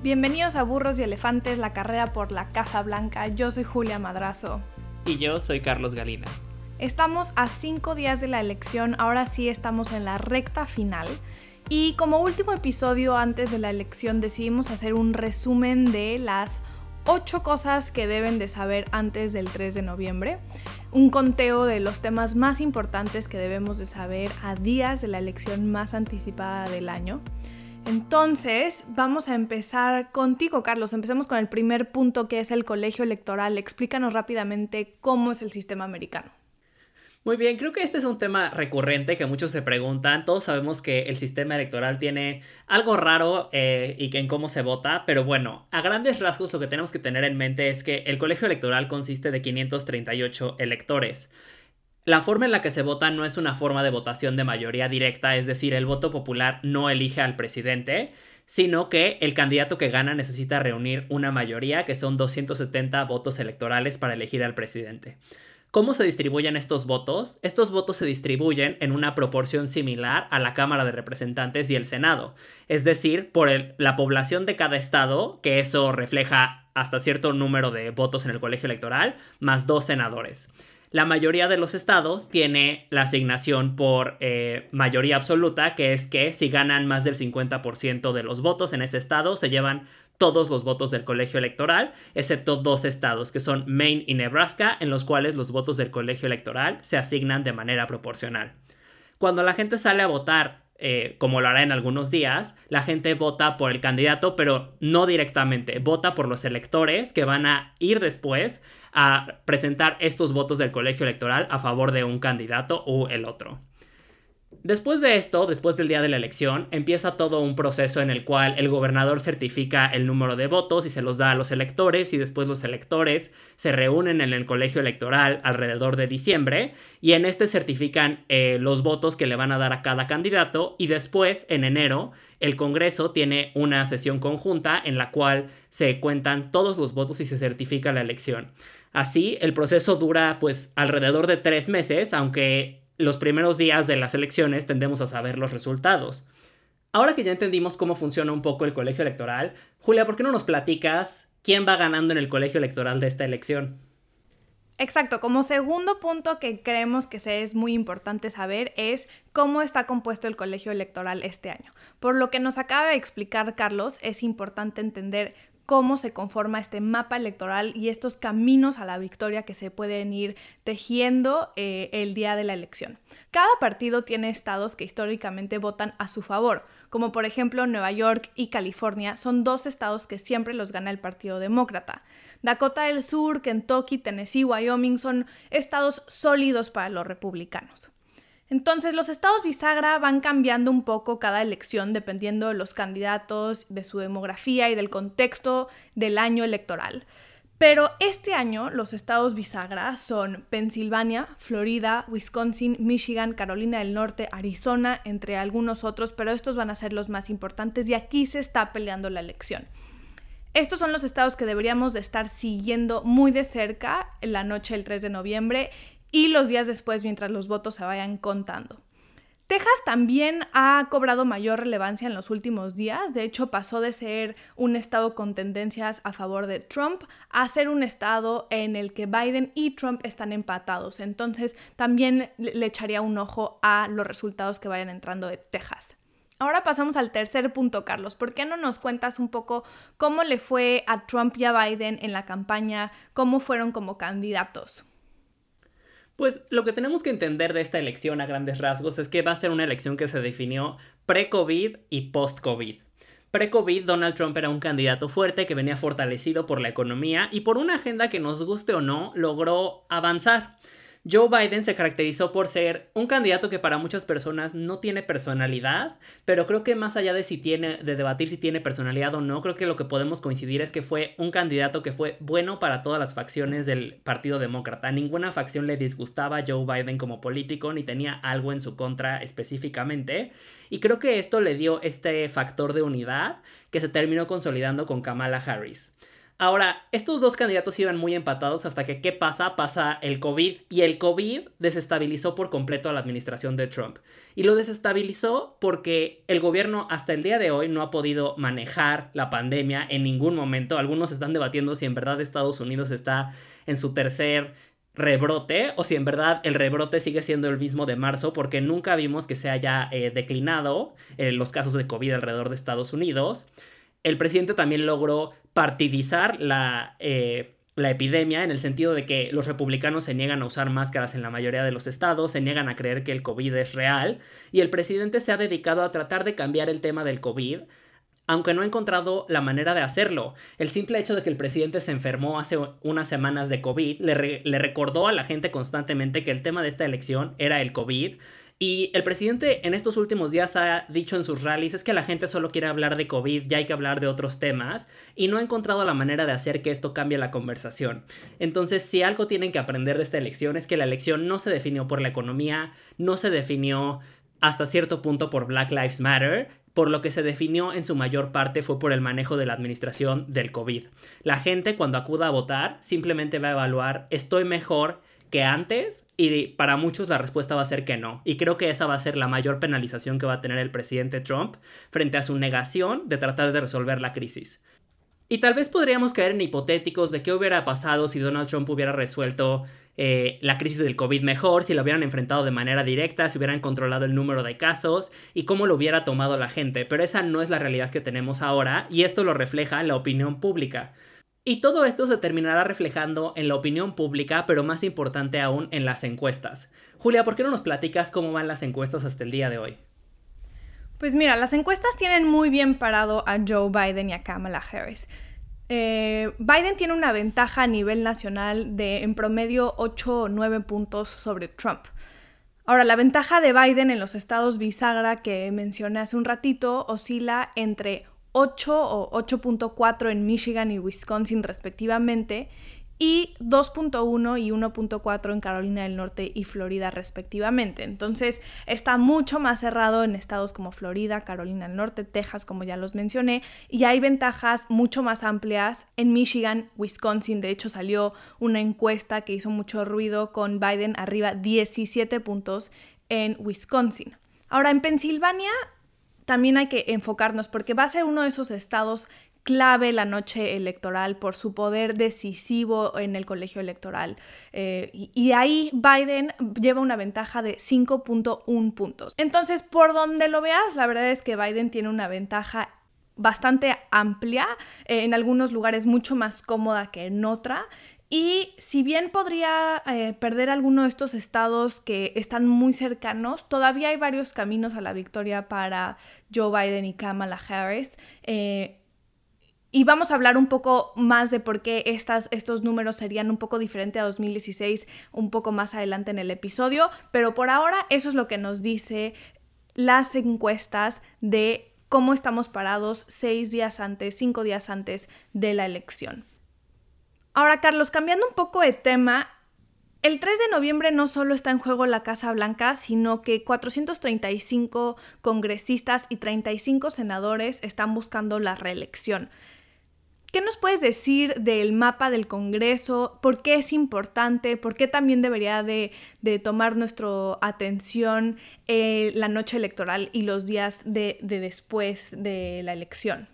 Bienvenidos a Burros y Elefantes, la carrera por la Casa Blanca. Yo soy Julia Madrazo. Y yo soy Carlos Galina. Estamos a cinco días de la elección, ahora sí estamos en la recta final. Y como último episodio antes de la elección decidimos hacer un resumen de las ocho cosas que deben de saber antes del 3 de noviembre. Un conteo de los temas más importantes que debemos de saber a días de la elección más anticipada del año. Entonces, vamos a empezar contigo, Carlos. Empecemos con el primer punto que es el colegio electoral. Explícanos rápidamente cómo es el sistema americano. Muy bien, creo que este es un tema recurrente que muchos se preguntan. Todos sabemos que el sistema electoral tiene algo raro eh, y que en cómo se vota, pero bueno, a grandes rasgos lo que tenemos que tener en mente es que el colegio electoral consiste de 538 electores. La forma en la que se vota no es una forma de votación de mayoría directa, es decir, el voto popular no elige al presidente, sino que el candidato que gana necesita reunir una mayoría, que son 270 votos electorales para elegir al presidente. ¿Cómo se distribuyen estos votos? Estos votos se distribuyen en una proporción similar a la Cámara de Representantes y el Senado, es decir, por la población de cada estado, que eso refleja hasta cierto número de votos en el colegio electoral, más dos senadores. La mayoría de los estados tiene la asignación por eh, mayoría absoluta, que es que si ganan más del 50% de los votos en ese estado, se llevan todos los votos del colegio electoral, excepto dos estados, que son Maine y Nebraska, en los cuales los votos del colegio electoral se asignan de manera proporcional. Cuando la gente sale a votar eh, como lo hará en algunos días, la gente vota por el candidato, pero no directamente, vota por los electores que van a ir después a presentar estos votos del colegio electoral a favor de un candidato o el otro. Después de esto, después del día de la elección, empieza todo un proceso en el cual el gobernador certifica el número de votos y se los da a los electores y después los electores se reúnen en el colegio electoral alrededor de diciembre y en este certifican eh, los votos que le van a dar a cada candidato y después, en enero, el Congreso tiene una sesión conjunta en la cual se cuentan todos los votos y se certifica la elección. Así, el proceso dura pues alrededor de tres meses, aunque los primeros días de las elecciones tendemos a saber los resultados. Ahora que ya entendimos cómo funciona un poco el colegio electoral, Julia, ¿por qué no nos platicas quién va ganando en el colegio electoral de esta elección? Exacto, como segundo punto que creemos que es muy importante saber es cómo está compuesto el colegio electoral este año. Por lo que nos acaba de explicar Carlos, es importante entender cómo se conforma este mapa electoral y estos caminos a la victoria que se pueden ir tejiendo eh, el día de la elección. Cada partido tiene estados que históricamente votan a su favor, como por ejemplo Nueva York y California son dos estados que siempre los gana el Partido Demócrata. Dakota del Sur, Kentucky, Tennessee, Wyoming son estados sólidos para los republicanos. Entonces los estados bisagra van cambiando un poco cada elección dependiendo de los candidatos, de su demografía y del contexto del año electoral. Pero este año los estados bisagra son Pensilvania, Florida, Wisconsin, Michigan, Carolina del Norte, Arizona, entre algunos otros, pero estos van a ser los más importantes y aquí se está peleando la elección. Estos son los estados que deberíamos de estar siguiendo muy de cerca la noche del 3 de noviembre y los días después mientras los votos se vayan contando. Texas también ha cobrado mayor relevancia en los últimos días, de hecho pasó de ser un estado con tendencias a favor de Trump a ser un estado en el que Biden y Trump están empatados, entonces también le echaría un ojo a los resultados que vayan entrando de Texas. Ahora pasamos al tercer punto, Carlos. ¿Por qué no nos cuentas un poco cómo le fue a Trump y a Biden en la campaña, cómo fueron como candidatos? Pues lo que tenemos que entender de esta elección a grandes rasgos es que va a ser una elección que se definió pre-COVID y post-COVID. Pre-COVID, Donald Trump era un candidato fuerte que venía fortalecido por la economía y por una agenda que nos guste o no, logró avanzar. Joe Biden se caracterizó por ser un candidato que para muchas personas no tiene personalidad, pero creo que más allá de si tiene de debatir si tiene personalidad o no, creo que lo que podemos coincidir es que fue un candidato que fue bueno para todas las facciones del Partido Demócrata. Ninguna facción le disgustaba a Joe Biden como político ni tenía algo en su contra específicamente, y creo que esto le dio este factor de unidad que se terminó consolidando con Kamala Harris. Ahora, estos dos candidatos iban muy empatados hasta que, ¿qué pasa? Pasa el COVID y el COVID desestabilizó por completo a la administración de Trump. Y lo desestabilizó porque el gobierno hasta el día de hoy no ha podido manejar la pandemia en ningún momento. Algunos están debatiendo si en verdad Estados Unidos está en su tercer rebrote o si en verdad el rebrote sigue siendo el mismo de marzo porque nunca vimos que se haya eh, declinado en los casos de COVID alrededor de Estados Unidos el presidente también logró partidizar la, eh, la epidemia en el sentido de que los republicanos se niegan a usar máscaras en la mayoría de los estados, se niegan a creer que el COVID es real y el presidente se ha dedicado a tratar de cambiar el tema del COVID aunque no ha encontrado la manera de hacerlo. El simple hecho de que el presidente se enfermó hace unas semanas de COVID le, le, recordó a la gente constantemente que el tema de esta elección era el COVID, y el presidente en estos últimos días ha dicho en sus rallies es que la gente solo quiere hablar de COVID, ya hay que hablar de otros temas, y no ha encontrado la manera de hacer que esto cambie la conversación. Entonces, si algo tienen que aprender de esta elección es que la elección no se definió por la economía, no se definió hasta cierto punto por Black Lives Matter, por lo que se definió en su mayor parte fue por el manejo de la administración del COVID. La gente cuando acuda a votar simplemente va a evaluar estoy mejor que antes y para muchos la respuesta va a ser que no. Y creo que esa va a ser la mayor penalización que va a tener el presidente Trump frente a su negación de tratar de resolver la crisis. Y tal vez podríamos caer en hipotéticos de qué hubiera pasado si Donald Trump hubiera resuelto eh, la crisis del COVID mejor, si lo hubieran enfrentado de manera directa, si hubieran controlado el número de casos y cómo lo hubiera tomado la gente. Pero esa no es la realidad que tenemos ahora y esto lo refleja la opinión pública. Y todo esto se terminará reflejando en la opinión pública, pero más importante aún en las encuestas. Julia, ¿por qué no nos platicas cómo van las encuestas hasta el día de hoy? Pues mira, las encuestas tienen muy bien parado a Joe Biden y a Kamala Harris. Eh, Biden tiene una ventaja a nivel nacional de en promedio 8 o 9 puntos sobre Trump. Ahora, la ventaja de Biden en los estados bisagra que mencioné hace un ratito oscila entre 8 o 8.4 en Michigan y Wisconsin respectivamente, y 2.1 y 1.4 en Carolina del Norte y Florida respectivamente. Entonces está mucho más cerrado en estados como Florida, Carolina del Norte, Texas, como ya los mencioné, y hay ventajas mucho más amplias en Michigan, Wisconsin. De hecho salió una encuesta que hizo mucho ruido con Biden arriba 17 puntos en Wisconsin. Ahora en Pensilvania también hay que enfocarnos porque va a ser uno de esos estados clave la noche electoral por su poder decisivo en el colegio electoral. Eh, y, ahí Biden lleva una ventaja de 5.1 puntos. Entonces, por donde lo veas, la verdad es que Biden tiene una ventaja bastante amplia, eh, en algunos lugares mucho más cómoda que en otra. Y si bien podría eh, perder alguno de estos estados que están muy cercanos, todavía hay varios caminos a la victoria para Joe Biden y Kamala Harris. Eh, y vamos a hablar un poco más de por qué estas, estos números serían un poco diferentes a 2016 un poco más adelante en el episodio, pero por ahora eso es lo que nos dice las encuestas de cómo estamos parados seis días antes, cinco días antes de la elección. Ahora, Carlos, cambiando un poco de tema, el 3 de noviembre no solo está en juego la Casa Blanca, sino que 435 congresistas y 35 senadores están buscando la reelección. ¿Qué nos puedes decir del mapa del Congreso? ¿Por qué es importante? ¿Por qué también debería de, tomar nuestra atención eh, la noche electoral y los días de después de la elección?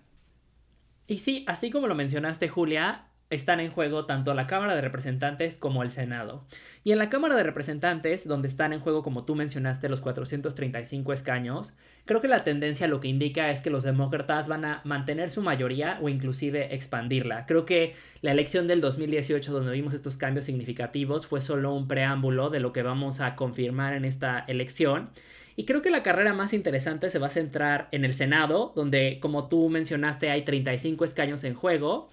Y sí, así como lo mencionaste, Julia, están en juego tanto la Cámara de Representantes como el Senado. Y en la Cámara de Representantes, donde están en juego, como tú mencionaste, los 435 escaños, creo que la tendencia lo que indica es que los demócratas van a mantener su mayoría o inclusive expandirla. Creo que la elección del 2018, donde vimos estos cambios significativos, fue solo un preámbulo de lo que vamos a confirmar en esta elección. Y creo que la carrera más interesante se va a centrar en el Senado, donde, como tú mencionaste, hay 35 escaños en juego.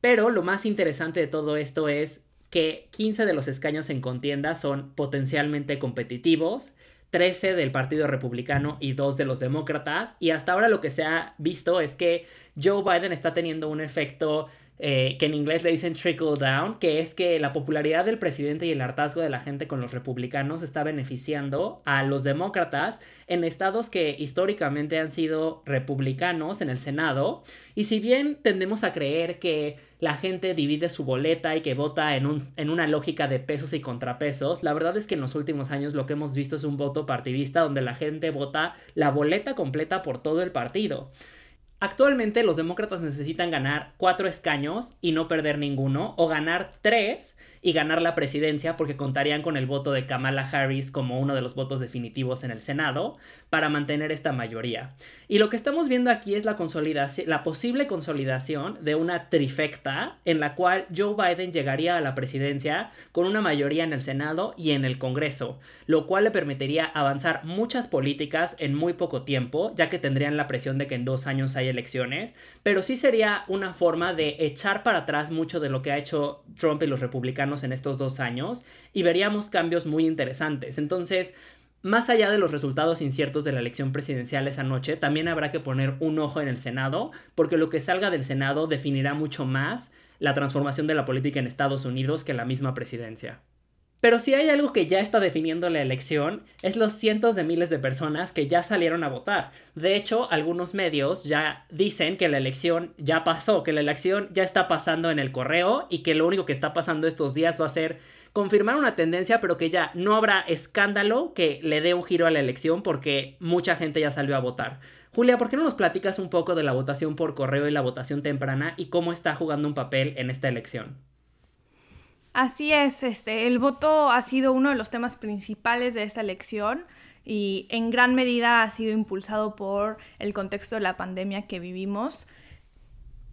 Pero lo más interesante de todo esto es que 15 de los escaños en contienda son potencialmente competitivos, 13 del Partido Republicano y 2 de los demócratas. Y hasta ahora lo que se ha visto es que Joe Biden está teniendo un efecto eh, que en inglés le dicen trickle down, que es que la popularidad del presidente y el hartazgo de la gente con los republicanos está beneficiando a los demócratas en estados que históricamente han sido republicanos en el Senado. Y si bien tendemos a creer que la gente divide su boleta y que vota en, un, en una lógica de pesos y contrapesos, la verdad es que en los últimos años lo que hemos visto es un voto partidista donde la gente vota la boleta completa por todo el partido. Actualmente los demócratas necesitan ganar cuatro escaños y no perder ninguno, o ganar tres y ganar la presidencia porque contarían con el voto de Kamala Harris como uno de los votos definitivos en el Senado para mantener esta mayoría. Y lo que estamos viendo aquí es la consolidación, la posible consolidación de una trifecta en la cual Joe Biden llegaría a la presidencia con una mayoría en el Senado y en el Congreso, lo cual le permitiría avanzar muchas políticas en muy poco tiempo, ya que tendrían la presión de que en dos años hay elecciones, pero sí sería una forma de echar para atrás mucho de lo que ha hecho Trump y los republicanos en estos dos años y veríamos cambios muy interesantes. Entonces, más allá de los resultados inciertos de la elección presidencial esa noche, también habrá que poner un ojo en el Senado, porque lo que salga del Senado definirá mucho más la transformación de la política en Estados Unidos que la misma presidencia. Pero si hay algo que ya está definiendo la elección, es los cientos de miles de personas que ya salieron a votar. De hecho, algunos medios ya dicen que la elección ya pasó, que la elección ya está pasando en el correo y que lo único que está pasando estos días va a ser confirmar una tendencia, pero que ya no habrá escándalo que le dé un giro a la elección porque mucha gente ya salió a votar. Julia, ¿por qué no nos platicas un poco de la votación por correo y la votación temprana y cómo está jugando un papel en esta elección? Así es, este, el voto ha sido uno de los temas principales de esta elección y en gran medida ha sido impulsado por el contexto de la pandemia que vivimos.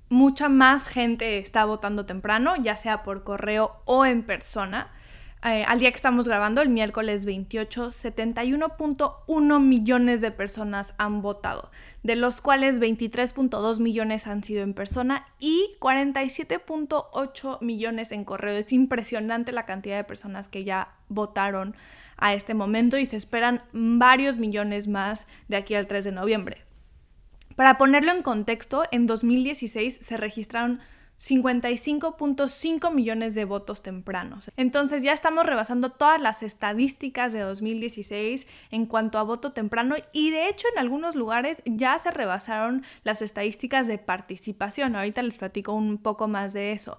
Mucha más gente está votando temprano, ya sea por correo o en persona. Eh, al día que estamos grabando, el miércoles 28, 71.1 millones de personas han votado, de los cuales 23.2 millones han sido en persona y 47.8 millones en correo. Es impresionante la cantidad de personas que ya votaron a este momento y se esperan varios millones más de aquí al 3 de noviembre. Para ponerlo en contexto, en 2016 se registraron 55.5 millones de votos tempranos. Entonces ya estamos rebasando todas las estadísticas de 2016 en cuanto a voto temprano y de hecho en algunos lugares ya se rebasaron las estadísticas de participación. Ahorita les platico un poco más de eso.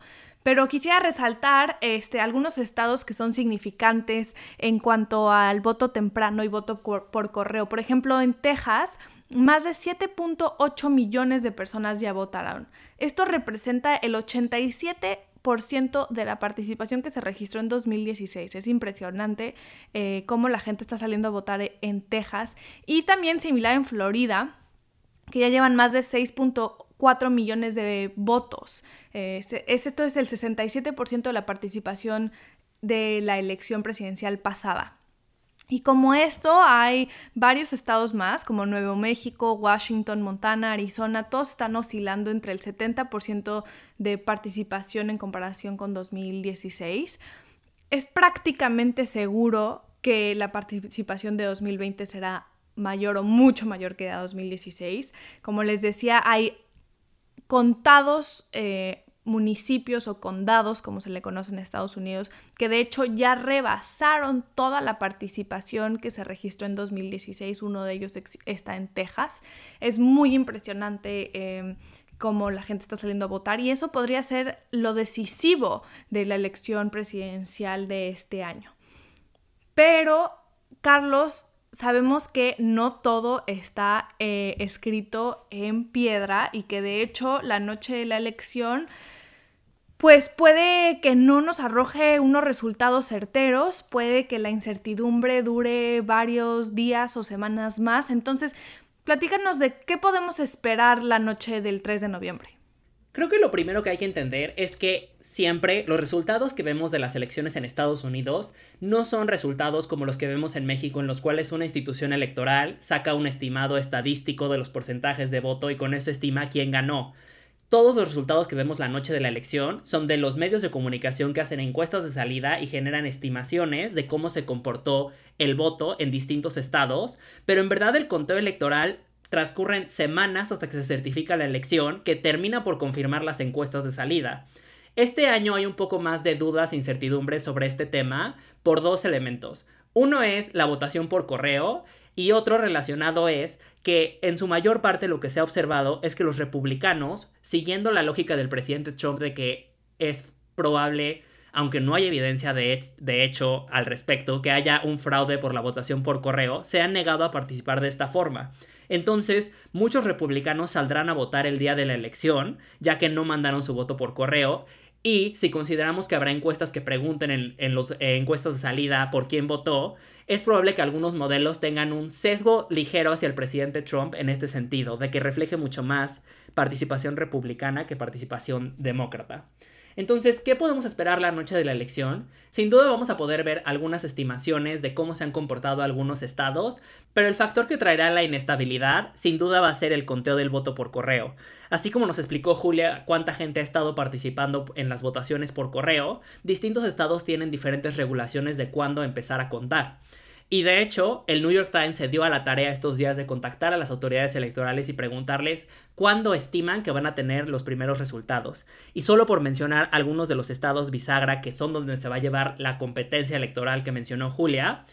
Pero quisiera resaltar este, algunos estados que son significantes en cuanto al voto temprano y voto por correo. Por ejemplo, en Texas más de 7.8 millones de personas ya votaron. Esto representa el 87% de la participación que se registró en 2016. Es impresionante eh, cómo la gente está saliendo a votar en Texas. Y también similar en Florida, que ya llevan más de 6.4 millones de votos. Eh, esto es el 67% de la participación de la elección presidencial pasada. Y como esto, hay varios estados más, como Nuevo México, Washington, Montana, Arizona, todos están oscilando entre el 70% de participación en comparación con 2016. Es prácticamente seguro que la participación de 2020 será mayor o mucho mayor que de 2016. Como les decía, hay contados eh, municipios o condados, como se le conoce en Estados Unidos, que de hecho ya rebasaron toda la participación que se registró en 2016. Uno de ellos está en Texas. Es muy impresionante. Eh, cómo la gente está saliendo a votar y eso podría ser lo decisivo de la elección presidencial de este año. Pero, Carlos, sabemos que no todo está eh, escrito en piedra y que de hecho la noche de la elección pues puede que no nos arroje unos resultados certeros, puede que la incertidumbre dure varios días o semanas más. Entonces, platícanos de qué podemos esperar la noche del 3 de noviembre. Creo que lo primero que hay que entender es que siempre los resultados que vemos de las elecciones en Estados Unidos no son resultados como los que vemos en México en los cuales una institución electoral saca un estimado estadístico de los porcentajes de voto y con eso estima quién ganó. Todos los resultados que vemos la noche de la elección son de los medios de comunicación que hacen encuestas de salida y generan estimaciones de cómo se comportó el voto en distintos estados, pero en verdad el conteo electoral transcurren semanas hasta que se certifica la elección, que termina por confirmar las encuestas de salida. Este año hay un poco más de dudas e incertidumbres sobre este tema por dos elementos. Uno es la votación por correo y otro relacionado es que en su mayor parte lo que se ha observado es que los republicanos, siguiendo la lógica del presidente Trump de que es probable, aunque no hay evidencia de, de, hecho al respecto, que haya un fraude por la votación por correo, se han negado a participar de esta forma. Entonces, muchos republicanos saldrán a votar el día de la elección, ya que no mandaron su voto por correo, y si consideramos que habrá encuestas que pregunten en, las eh, encuestas de salida por quién votó, es probable que algunos modelos tengan un sesgo ligero hacia el presidente Trump en este sentido, de que refleje mucho más participación republicana que participación demócrata. Entonces, ¿qué podemos esperar la noche de la elección? Sin duda vamos a poder ver algunas estimaciones de cómo se han comportado algunos estados, pero el factor que traerá la inestabilidad sin duda va a ser el conteo del voto por correo. Así como nos explicó Julia cuánta gente ha estado participando en las votaciones por correo, distintos estados tienen diferentes regulaciones de cuándo empezar a contar. Y de hecho, el New York Times se dio a la tarea estos días de contactar a las autoridades electorales y preguntarles cuándo estiman que van a tener los primeros resultados. Y solo por mencionar algunos de los estados bisagra que son donde se va a llevar la competencia electoral que mencionó Julia,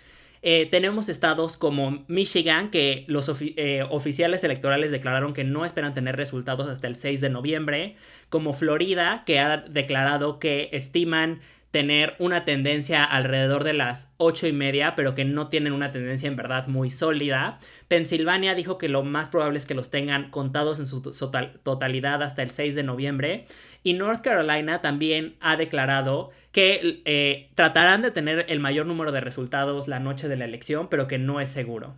eh, tenemos estados como Michigan, que los eh, oficiales electorales declararon que no esperan tener resultados hasta el 6 de noviembre, como Florida, que ha declarado que estiman tener una tendencia alrededor de las ocho y media, pero que no tienen una tendencia en verdad muy sólida. Pensilvania dijo que lo más probable es que los tengan contados en su totalidad hasta el 6 de noviembre. Y North Carolina también ha declarado que eh, tratarán de tener el mayor número de resultados la noche de la elección, pero que no es seguro.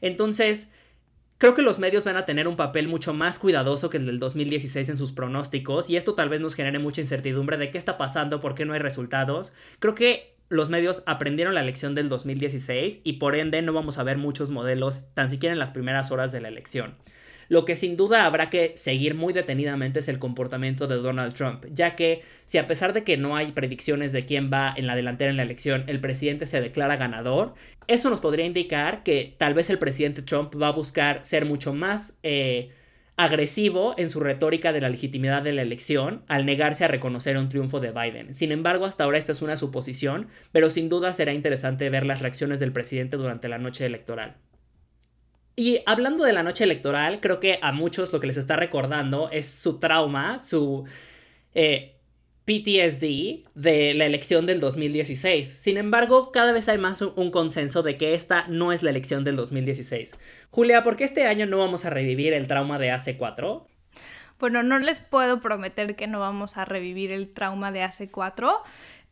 Entonces, Creo que los medios van a tener un papel mucho más cuidadoso que el del 2016 en sus pronósticos y esto tal vez nos genere mucha incertidumbre de qué está pasando, por qué no hay resultados. Creo que los medios aprendieron la lección del 2016 y por ende no vamos a ver muchos modelos tan siquiera en las primeras horas de la elección. Lo que sin duda habrá que seguir muy detenidamente es el comportamiento de Donald Trump, ya que si a pesar de que no hay predicciones de quién va en la delantera en la elección, el presidente se declara ganador, eso nos podría indicar que tal vez el presidente Trump va a buscar ser mucho más... Eh, agresivo en su retórica de la legitimidad de la elección al negarse a reconocer un triunfo de Biden. Sin embargo, hasta ahora esta es una suposición, pero sin duda será interesante ver las reacciones del presidente durante la noche electoral. Y hablando de la noche electoral, creo que a muchos lo que les está recordando es su trauma, su eh, PTSD de la elección del 2016. Sin embargo, cada vez hay más un consenso de que esta no es la elección del 2016. Julia, ¿por qué este año no vamos a revivir el trauma de hace 4? Bueno, no les puedo prometer que no vamos a revivir el trauma de hace 4.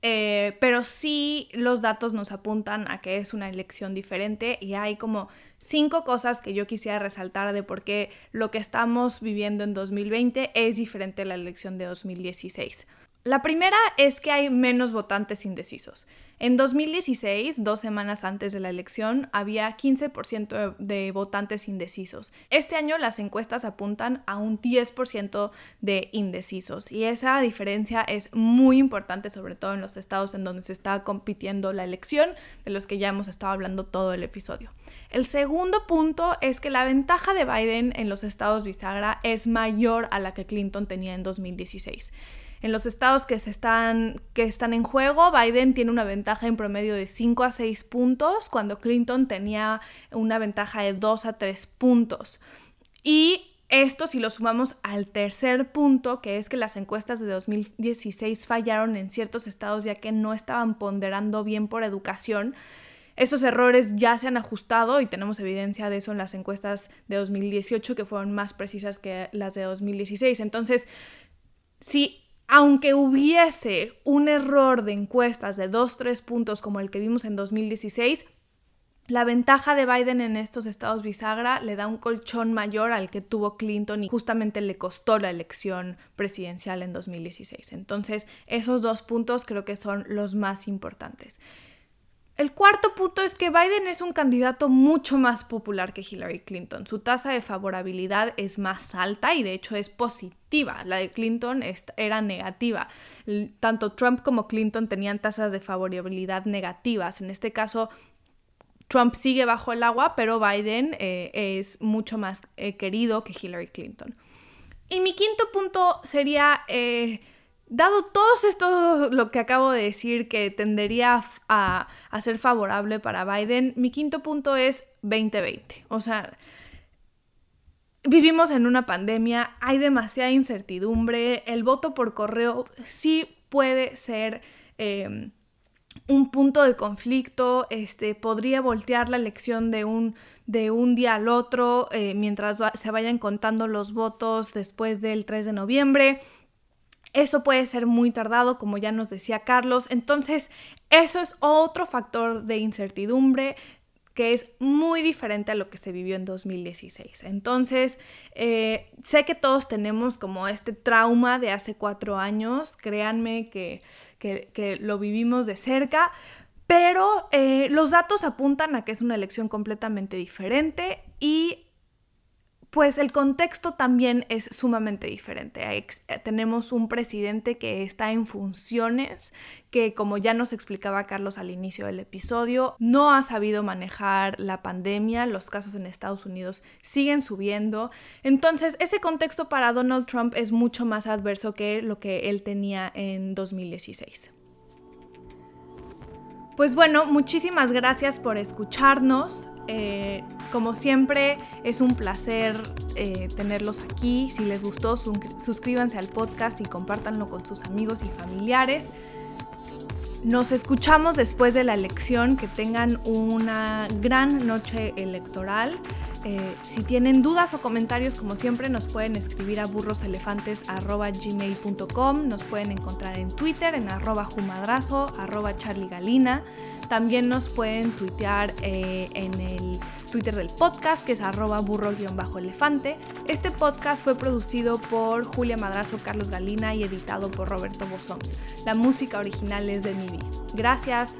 Eh, pero sí los datos nos apuntan a que es una elección diferente y hay como cinco cosas que yo quisiera resaltar de por qué lo que estamos viviendo en 2020 es diferente a la elección de 2016. La primera es que hay menos votantes indecisos. En 2016, dos semanas antes de la elección, había 15% de votantes indecisos. Este año las encuestas apuntan a un 10% de indecisos y esa diferencia es muy importante, sobre todo en los estados en donde se está compitiendo la elección, de los que ya hemos estado hablando todo el episodio. El segundo punto es que la ventaja de Biden en los estados bisagra es mayor a la que Clinton tenía en 2016. En los estados que, se están, que están en juego, Biden tiene una ventaja en promedio de 5 a 6 puntos, cuando Clinton tenía una ventaja de 2 a 3 puntos. Y esto si lo sumamos al tercer punto, que es que las encuestas de 2016 fallaron en ciertos estados ya que no estaban ponderando bien por educación. Esos errores ya se han ajustado y tenemos evidencia de eso en las encuestas de 2018 que fueron más precisas que las de 2016. Entonces, si aunque hubiese un error de encuestas de 2-3 puntos como el que vimos en 2016, la ventaja de Biden en estos estados bisagra le da un colchón mayor al que tuvo Clinton y justamente le costó la elección presidencial en 2016. Entonces, esos dos puntos creo que son los más importantes. El cuarto punto es que Biden es un candidato mucho más popular que Hillary Clinton. Su tasa de favorabilidad es más alta y de hecho es positiva. La de Clinton era negativa. Tanto Trump como Clinton tenían tasas de favorabilidad negativas. En este caso, Trump sigue bajo el agua, pero Biden eh, es mucho más eh, querido que Hillary Clinton. Y mi quinto punto sería, eh, dado todo esto, lo que acabo de decir, que tendería a, a ser favorable para Biden, mi quinto punto es 2020. O sea, vivimos en una pandemia, hay demasiada incertidumbre, el voto por correo sí puede ser em, un punto de conflicto, este, podría voltear la elección de un, de un día al otro eh, mientras se vayan contando los votos después del 3 de noviembre. Eso puede ser muy tardado, como ya nos decía Carlos. Entonces, eso es otro factor de incertidumbre que es muy diferente a lo que se vivió en 2016. Entonces, eh, sé que todos tenemos como este trauma de hace cuatro años, créanme que, lo vivimos de cerca, pero eh, los datos apuntan a que es una elección completamente diferente y pues el contexto también es sumamente diferente. Eh, tenemos un presidente que está en funciones, que como ya nos explicaba Carlos al inicio del episodio, no ha sabido manejar la pandemia, los casos en Estados Unidos siguen subiendo. Entonces, ese contexto para Donald Trump es mucho más adverso que lo que él tenía en 2016. Pues bueno, muchísimas gracias por escucharnos. Eh, como siempre, es un placer eh, tenerlos aquí. Si les gustó, suscríbanse al podcast y compártanlo con sus amigos y familiares. Nos escuchamos después de la elección. Que tengan una gran noche electoral. Eh, si tienen dudas o comentarios, como siempre, nos pueden escribir a burroselefantes.gmail.com. Nos pueden encontrar en Twitter, en arroba jumadrazo, arroba charliegalina. También nos pueden tuitear eh, en el Twitter del podcast, que es arroba burro-elefante. Este podcast fue producido por Julia Madrazo, Carlos Galina y editado por Roberto Bosoms. La música original es de Nibi. Gracias.